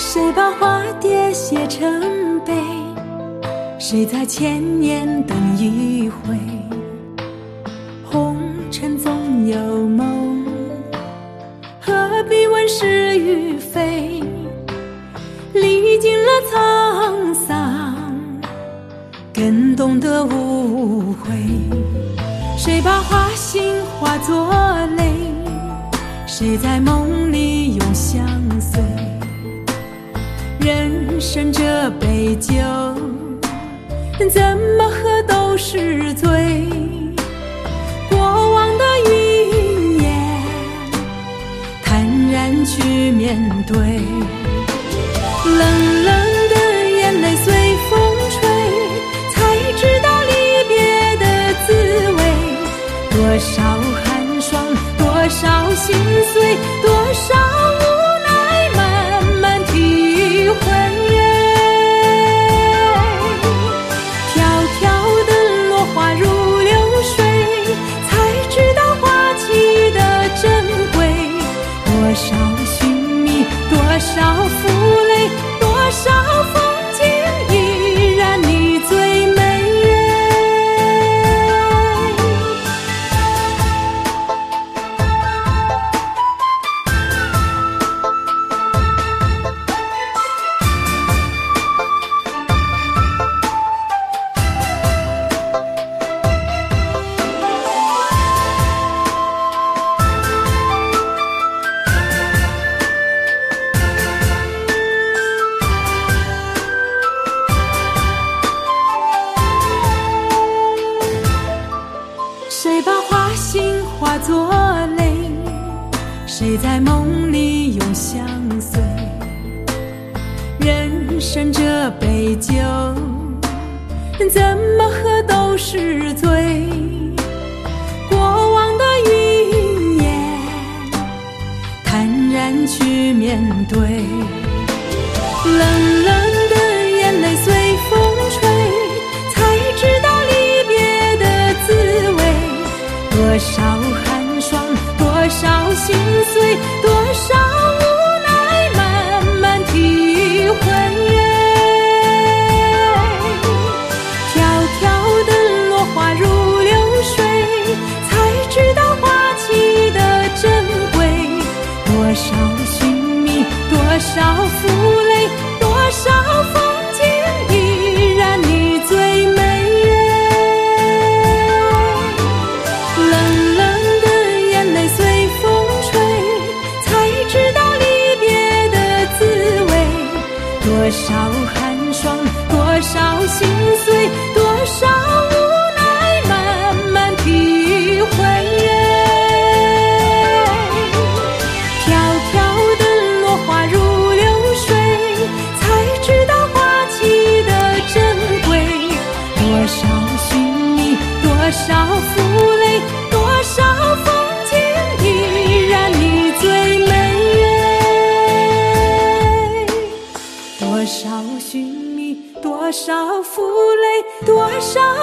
谁把花蝶写成碑？谁在千年等一回？红尘总有梦，何必问是与非？历尽了沧桑，更懂得无悔。谁把花心化作泪？谁在梦里永相？人生这杯酒。怎么喝都是醉，过往的云烟，坦然去面对。冷冷的眼泪随风吹，才知道离别的滋味。多少寒霜，多少心碎，多少负累，多少。谁在梦里永相随？人生这杯酒，怎么喝都是醉。过往的云烟，坦然去面对。冷冷多少心碎，多少无奈，慢慢体会。飘飘的落花如流水，才知道花期的珍贵。多少寻觅，多少少负累，多少。